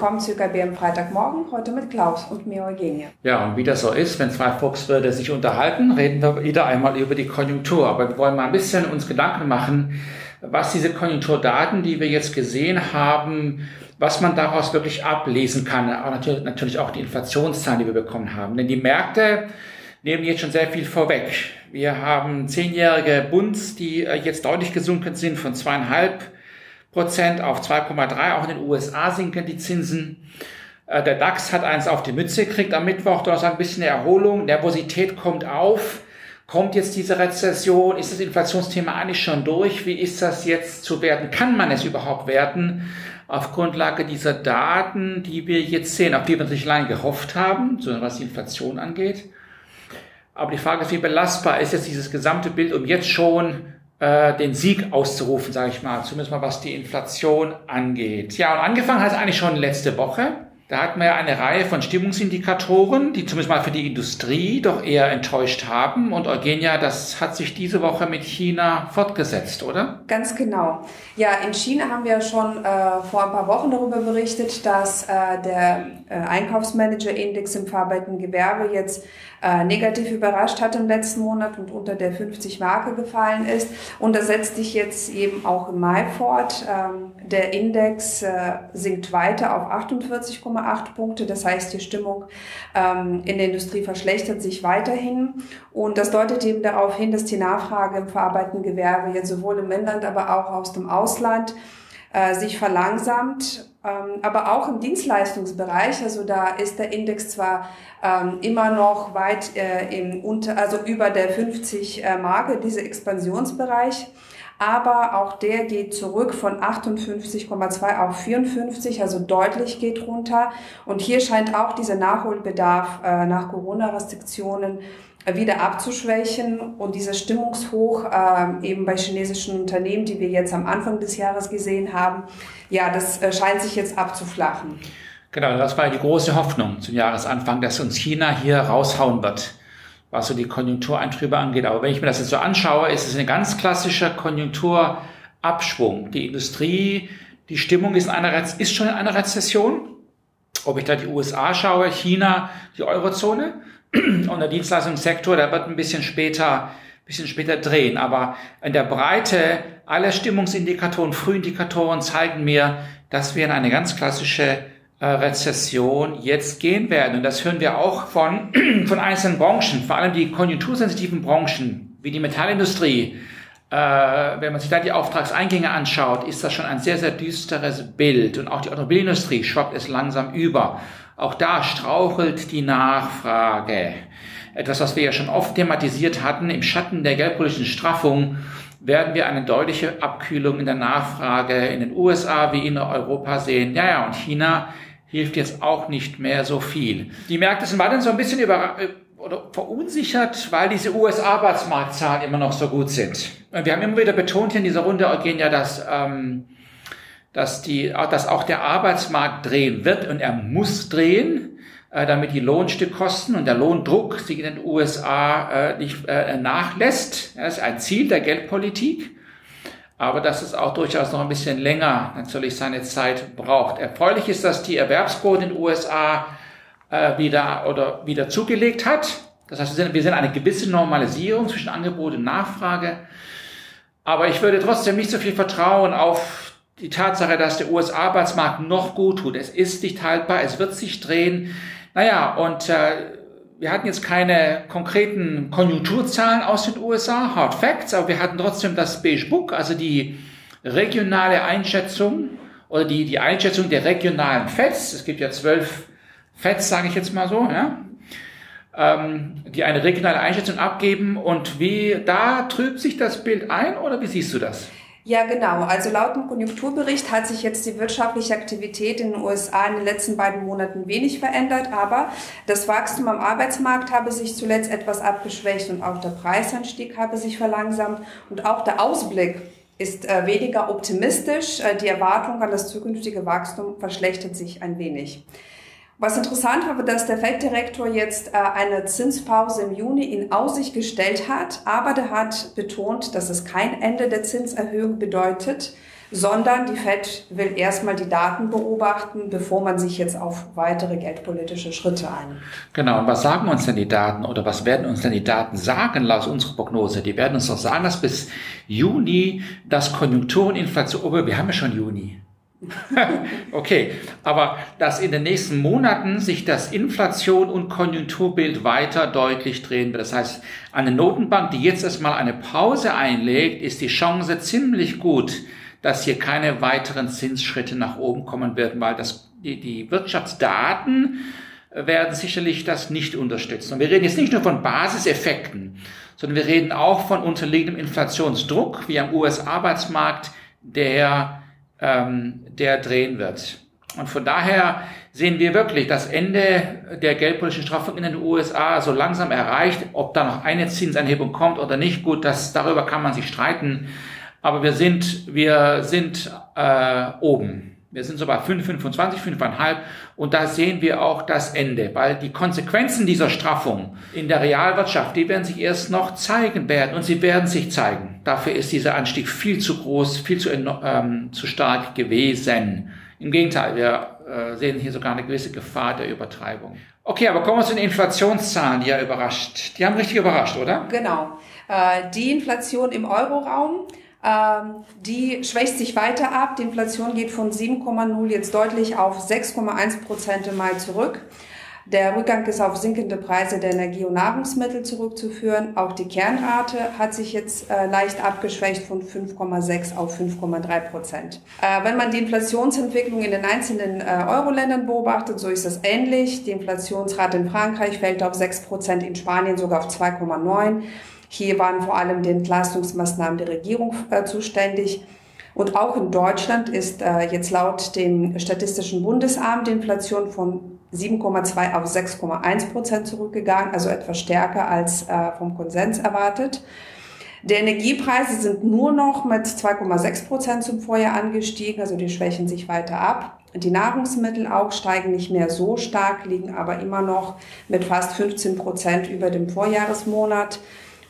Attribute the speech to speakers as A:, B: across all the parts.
A: Willkommen zu IKB am Freitagmorgen, heute mit Klaus und mir Eugenie.
B: Ja, und wie das so ist, wenn zwei Volkswirte sich unterhalten, reden wir wieder einmal über die Konjunktur. Aber wir wollen mal ein bisschen uns Gedanken machen, was diese Konjunkturdaten, die wir jetzt gesehen haben, was man daraus wirklich ablesen kann. Aber natürlich, natürlich auch die Inflationszahlen, die wir bekommen haben. Denn die Märkte nehmen jetzt schon sehr viel vorweg. Wir haben zehnjährige Bunds, die äh, jetzt deutlich gesunken sind von zweieinhalb Prozent auf 2,3. Auch in den USA sinken die Zinsen. Äh, der DAX hat eins auf die Mütze gekriegt am Mittwoch. Da ist ein bisschen Erholung. Nervosität kommt auf. Kommt jetzt diese Rezession? Ist das Inflationsthema eigentlich schon durch? Wie ist das jetzt zu werten? Kann man es überhaupt werten? Auf Grundlage dieser Daten, die wir jetzt sehen, auf die wir natürlich lange gehofft haben, was die Inflation angeht. Aber die Frage ist, wie belastbar ist jetzt dieses gesamte Bild, um jetzt schon äh, den Sieg auszurufen, sage ich mal, zumindest mal was die Inflation angeht. Ja, und angefangen hat es eigentlich schon letzte Woche. Da hatten wir ja eine Reihe von Stimmungsindikatoren, die zumindest mal für die Industrie doch eher enttäuscht haben. Und Eugenia, das hat sich diese Woche mit China fortgesetzt, oder?
A: Ganz genau. Ja, in China haben wir schon äh, vor ein paar Wochen darüber berichtet, dass äh, der äh, Einkaufsmanager-Index im verarbeitenden Gewerbe jetzt äh, negativ überrascht hat im letzten Monat und unter der 50-Marke gefallen ist. Und das setzt sich jetzt eben auch im Mai fort. Ähm, der Index äh, sinkt weiter auf 48,8 Punkte. Das heißt, die Stimmung ähm, in der Industrie verschlechtert sich weiterhin. Und das deutet eben darauf hin, dass die Nachfrage im verarbeitenden Gewerbe jetzt sowohl im Inland, aber auch aus dem Ausland äh, sich verlangsamt ähm, aber auch im Dienstleistungsbereich, also da ist der Index zwar ähm, immer noch weit äh, im unter, also über der 50 äh, Marke, dieser Expansionsbereich, aber auch der geht zurück von 58,2 auf 54, also deutlich geht runter. Und hier scheint auch dieser Nachholbedarf äh, nach Corona-Restriktionen wieder abzuschwächen und dieser Stimmungshoch äh, eben bei chinesischen Unternehmen, die wir jetzt am Anfang des Jahres gesehen haben, ja, das äh, scheint sich jetzt abzuflachen.
B: Genau, das war die große Hoffnung zum Jahresanfang, dass uns China hier raushauen wird, was so die Konjunktureintrübe angeht. Aber wenn ich mir das jetzt so anschaue, ist es ein ganz klassischer Konjunkturabschwung. Die Industrie, die Stimmung ist, in einer, ist schon in einer Rezession. Ob ich da die USA schaue, China, die Eurozone, und der Dienstleistungssektor, der wird ein bisschen später, bisschen später drehen. Aber in der Breite aller Stimmungsindikatoren, Frühindikatoren zeigen mir, dass wir in eine ganz klassische Rezession jetzt gehen werden. Und das hören wir auch von, von einzelnen Branchen, vor allem die konjunktursensitiven Branchen, wie die Metallindustrie. Äh, wenn man sich da die Auftragseingänge anschaut, ist das schon ein sehr, sehr düsteres Bild. Und auch die Automobilindustrie schwappt es langsam über. Auch da strauchelt die Nachfrage. Etwas, was wir ja schon oft thematisiert hatten, im Schatten der geldpolitischen Straffung werden wir eine deutliche Abkühlung in der Nachfrage in den USA wie in Europa sehen. Ja, ja, und China hilft jetzt auch nicht mehr so viel. Die Märkte sind weiterhin so ein bisschen über, oder verunsichert, weil diese US-Arbeitsmarktzahlen immer noch so gut sind. Und wir haben immer wieder betont hier in dieser Runde, Eugenia, dass ähm, dass, die, dass auch der Arbeitsmarkt drehen wird und er muss drehen, äh, damit die Lohnstückkosten und der Lohndruck sich in den USA äh, nicht äh, nachlässt. Das ist ein Ziel der Geldpolitik, aber dass es auch durchaus noch ein bisschen länger natürlich seine Zeit braucht. Erfreulich ist, dass die Erwerbsquote in den USA äh, wieder oder wieder zugelegt hat. Das heißt, wir sehen, wir sehen eine gewisse Normalisierung zwischen Angebot und Nachfrage. Aber ich würde trotzdem nicht so viel Vertrauen auf die Tatsache, dass der US-Arbeitsmarkt noch gut tut. Es ist nicht haltbar, es wird sich drehen. Naja, und äh, wir hatten jetzt keine konkreten Konjunkturzahlen aus den USA, Hard Facts, aber wir hatten trotzdem das Beige Book, also die regionale Einschätzung oder die, die Einschätzung der regionalen FEDs. Es gibt ja zwölf FEDs, sage ich jetzt mal so, ja, ähm, die eine regionale Einschätzung abgeben. Und wie da trübt sich das Bild ein oder wie siehst du das?
A: Ja, genau. Also laut dem Konjunkturbericht hat sich jetzt die wirtschaftliche Aktivität in den USA in den letzten beiden Monaten wenig verändert, aber das Wachstum am Arbeitsmarkt habe sich zuletzt etwas abgeschwächt und auch der Preisanstieg habe sich verlangsamt und auch der Ausblick ist äh, weniger optimistisch. Äh, die Erwartung an das zukünftige Wachstum verschlechtert sich ein wenig. Was interessant war, dass der Felddirektor jetzt äh, eine Zinspause im Juni in Aussicht gestellt hat, aber der hat betont, dass es kein Ende der Zinserhöhung bedeutet, sondern die Fed will erstmal die Daten beobachten, bevor man sich jetzt auf weitere geldpolitische Schritte einigt.
B: Genau, und was sagen uns denn die Daten oder was werden uns denn die Daten sagen laut unserer Prognose? Die werden uns doch sagen, dass bis Juni das Konjunktur und Inflation, oh, wir haben ja schon Juni. okay, aber dass in den nächsten Monaten sich das Inflation und Konjunkturbild weiter deutlich drehen wird. Das heißt, eine Notenbank, die jetzt erstmal eine Pause einlegt, ist die Chance ziemlich gut, dass hier keine weiteren Zinsschritte nach oben kommen werden, weil das, die, die Wirtschaftsdaten werden sicherlich das nicht unterstützen. Und wir reden jetzt nicht nur von Basiseffekten, sondern wir reden auch von unterliegendem Inflationsdruck, wie am US-Arbeitsmarkt, der ähm, der drehen wird. Und von daher sehen wir wirklich das Ende der geldpolitischen Straffung in den USA so langsam erreicht. Ob da noch eine Zinsanhebung kommt oder nicht, gut, das, darüber kann man sich streiten. Aber wir sind, wir sind äh, oben. Wir sind so bei 5, 25, 5,5 und da sehen wir auch das Ende, weil die Konsequenzen dieser Straffung in der Realwirtschaft, die werden sich erst noch zeigen werden und sie werden sich zeigen. Dafür ist dieser Anstieg viel zu groß, viel zu, ähm, zu stark gewesen. Im Gegenteil, wir äh, sehen hier sogar eine gewisse Gefahr der Übertreibung. Okay, aber kommen wir zu den Inflationszahlen, die ja überrascht. Die haben richtig überrascht, oder?
A: Genau. Äh, die Inflation im Euroraum die schwächt sich weiter ab. Die Inflation geht von 7,0 jetzt deutlich auf 6,1 Prozent im Mai zurück. Der Rückgang ist auf sinkende Preise der Energie- und Nahrungsmittel zurückzuführen. Auch die Kernrate hat sich jetzt äh, leicht abgeschwächt von 5,6 auf 5,3 Prozent. Äh, wenn man die Inflationsentwicklung in den einzelnen äh, Euro-Ländern beobachtet, so ist das ähnlich. Die Inflationsrate in Frankreich fällt auf 6 Prozent, in Spanien sogar auf 2,9. Hier waren vor allem die Entlastungsmaßnahmen der Regierung äh, zuständig. Und auch in Deutschland ist äh, jetzt laut dem Statistischen Bundesamt die Inflation von 7,2 auf 6,1 Prozent zurückgegangen, also etwas stärker als äh, vom Konsens erwartet. Die Energiepreise sind nur noch mit 2,6 Prozent zum Vorjahr angestiegen, also die schwächen sich weiter ab. Die Nahrungsmittel auch steigen nicht mehr so stark, liegen aber immer noch mit fast 15 Prozent über dem Vorjahresmonat.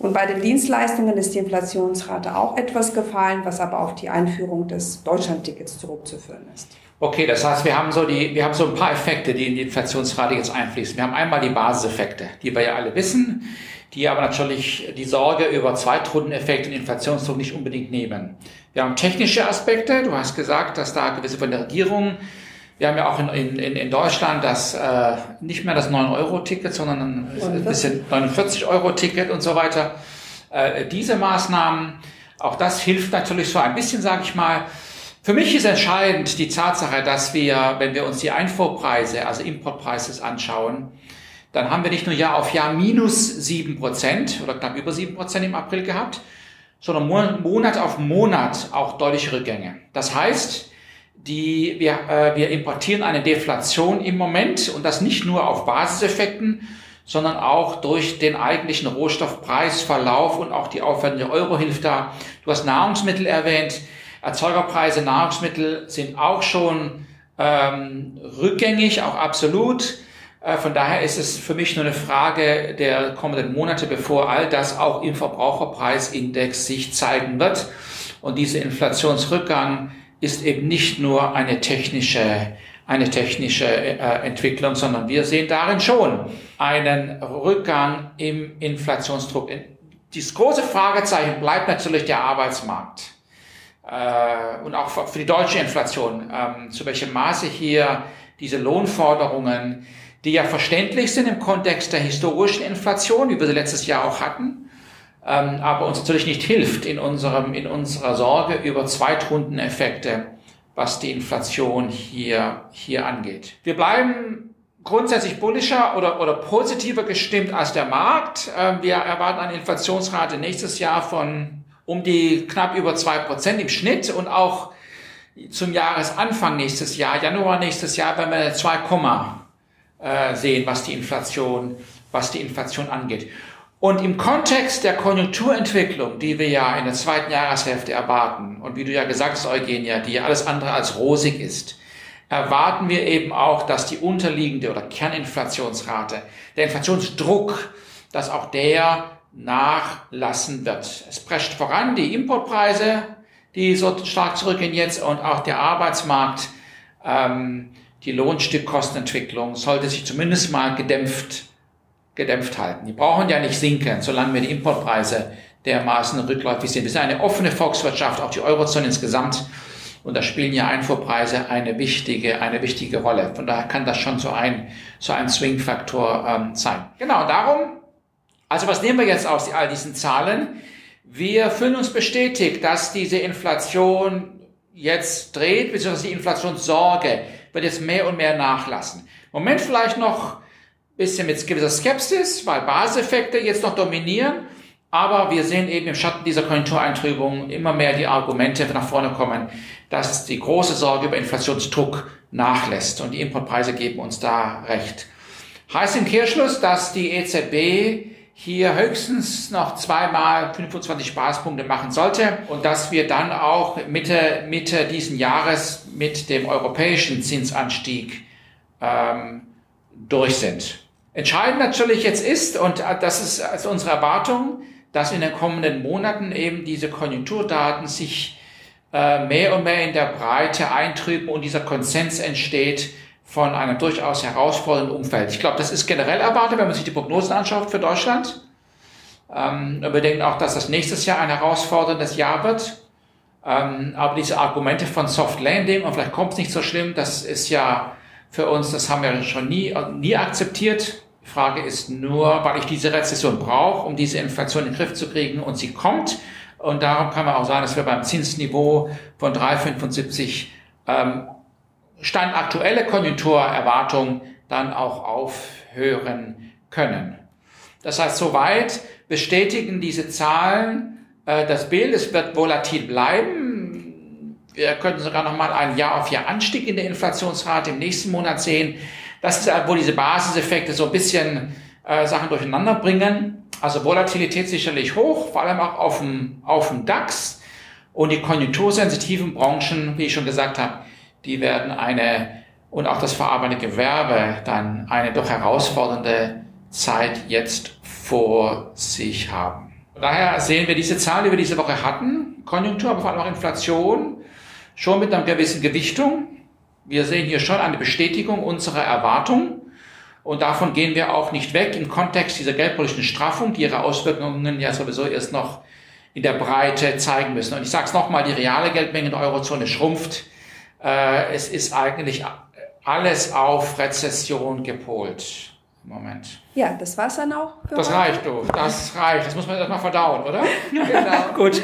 A: Und bei den Dienstleistungen ist die Inflationsrate auch etwas gefallen, was aber auf die Einführung des Deutschlandtickets zurückzuführen ist.
B: Okay, das heißt, wir haben so die, wir haben so ein paar Effekte, die in die Inflationsrate jetzt einfließen. Wir haben einmal die Basiseffekte, die wir ja alle wissen, die aber natürlich die Sorge über Zweitrundeneffekte und Inflationsdruck nicht unbedingt nehmen. Wir haben technische Aspekte. Du hast gesagt, dass da gewisse von der Regierung wir haben ja auch in, in, in Deutschland das äh, nicht mehr das 9-Euro-Ticket, sondern ein bisschen 49-Euro-Ticket und so weiter. Äh, diese Maßnahmen, auch das hilft natürlich so ein bisschen, sage ich mal. Für mich ist entscheidend die Tatsache, dass wir, wenn wir uns die Einfuhrpreise, also Importpreise anschauen, dann haben wir nicht nur Jahr auf Jahr minus sieben Prozent oder knapp über sieben Prozent im April gehabt, sondern Monat auf Monat auch deutliche Rückgänge. Das heißt, die, wir, äh, wir importieren eine Deflation im Moment und das nicht nur auf Basiseffekten, sondern auch durch den eigentlichen Rohstoffpreisverlauf und auch die aufwändige Euro hilft da. Du hast Nahrungsmittel erwähnt. Erzeugerpreise, Nahrungsmittel sind auch schon ähm, rückgängig, auch absolut. Äh, von daher ist es für mich nur eine Frage der kommenden Monate, bevor all das auch im Verbraucherpreisindex sich zeigen wird. Und dieser Inflationsrückgang ist eben nicht nur eine technische, eine technische äh, Entwicklung, sondern wir sehen darin schon einen Rückgang im Inflationsdruck. Das große Fragezeichen bleibt natürlich der Arbeitsmarkt. Äh, und auch für die deutsche Inflation, ähm, zu welchem Maße hier diese Lohnforderungen, die ja verständlich sind im Kontext der historischen Inflation, wie wir sie letztes Jahr auch hatten, ähm, aber uns natürlich nicht hilft in, unserem, in unserer Sorge über Zweitrundeneffekte, was die Inflation hier, hier angeht. Wir bleiben grundsätzlich bullischer oder, oder positiver gestimmt als der Markt. Ähm, wir erwarten eine Inflationsrate nächstes Jahr von um die knapp über zwei Prozent im Schnitt und auch zum Jahresanfang nächstes Jahr, Januar nächstes Jahr, wenn wir 2, äh, sehen, was die Inflation, was die Inflation angeht. Und im Kontext der Konjunkturentwicklung, die wir ja in der zweiten Jahreshälfte erwarten, und wie du ja gesagt hast, Eugenia, die alles andere als rosig ist, erwarten wir eben auch, dass die unterliegende oder Kerninflationsrate, der Inflationsdruck, dass auch der nachlassen wird. Es prescht voran die Importpreise, die so stark zurückgehen jetzt und auch der Arbeitsmarkt, ähm, die Lohnstückkostenentwicklung sollte sich zumindest mal gedämpft, gedämpft halten. Die brauchen ja nicht sinken, solange wir die Importpreise dermaßen rückläufig sind. Wir sind eine offene Volkswirtschaft, auch die Eurozone insgesamt. Und da spielen ja Einfuhrpreise eine wichtige, eine wichtige Rolle. Von daher kann das schon so ein, so ein Swing-Faktor ähm, sein. Genau, darum, also was nehmen wir jetzt aus all diesen Zahlen? Wir fühlen uns bestätigt, dass diese Inflation jetzt dreht, beziehungsweise die Inflationssorge wird jetzt mehr und mehr nachlassen. Moment vielleicht noch bisschen mit gewisser Skepsis, weil Baseffekte jetzt noch dominieren. Aber wir sehen eben im Schatten dieser Konjunktureintrübung immer mehr die Argumente nach vorne kommen, dass die große Sorge über Inflationsdruck nachlässt. Und die Importpreise geben uns da recht. Heißt im Kehrschluss, dass die EZB hier höchstens noch zweimal 25 Spaßpunkte machen sollte und dass wir dann auch Mitte, Mitte diesen Jahres mit dem europäischen Zinsanstieg ähm, durch sind. Entscheidend natürlich jetzt ist, und das ist also unsere Erwartung, dass in den kommenden Monaten eben diese Konjunkturdaten sich äh, mehr und mehr in der Breite eintrüben und dieser Konsens entsteht von einem durchaus herausfordernden Umfeld. Ich glaube, das ist generell erwartet, wenn man sich die Prognosen anschaut für Deutschland. Ähm, wir denken auch, dass das nächstes Jahr ein herausforderndes Jahr wird. Ähm, aber diese Argumente von Soft Landing und vielleicht kommt es nicht so schlimm, das ist ja für uns, das haben wir schon nie, nie akzeptiert. Frage ist nur, weil ich diese Rezession brauche, um diese Inflation in den Griff zu kriegen und sie kommt. Und darum kann man auch sagen, dass wir beim Zinsniveau von 3,75 ähm, Stand aktuelle Konjunkturerwartung dann auch aufhören können. Das heißt, soweit bestätigen diese Zahlen äh, das Bild, es wird volatil bleiben. Wir könnten sogar noch mal einen Jahr auf Jahr Anstieg in der Inflationsrate im nächsten Monat sehen. Das ist halt, wo diese Basiseffekte so ein bisschen äh, Sachen durcheinander bringen. Also Volatilität sicherlich hoch, vor allem auch auf dem, auf dem DAX. Und die konjunktursensitiven Branchen, wie ich schon gesagt habe, die werden eine, und auch das verarbeitende Gewerbe dann eine doch herausfordernde Zeit jetzt vor sich haben. Daher sehen wir diese Zahlen, die wir diese Woche hatten, Konjunktur, aber vor allem auch Inflation, schon mit einer gewissen Gewichtung. Wir sehen hier schon eine Bestätigung unserer Erwartung. Und davon gehen wir auch nicht weg im Kontext dieser geldpolitischen Straffung, die ihre Auswirkungen ja sowieso erst noch in der Breite zeigen müssen. Und ich sage es nochmal, die reale Geldmenge in der Eurozone schrumpft. Äh, es ist eigentlich alles auf Rezession gepolt Moment.
A: Ja, das war's dann auch.
B: das reicht doch. Das reicht. Das muss man erstmal verdauen, oder?
A: genau.
B: Gut.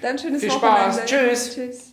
A: Dann schönes
B: Viel
A: Wochenende.
B: Spaß. Tschüss.
A: Tschüss.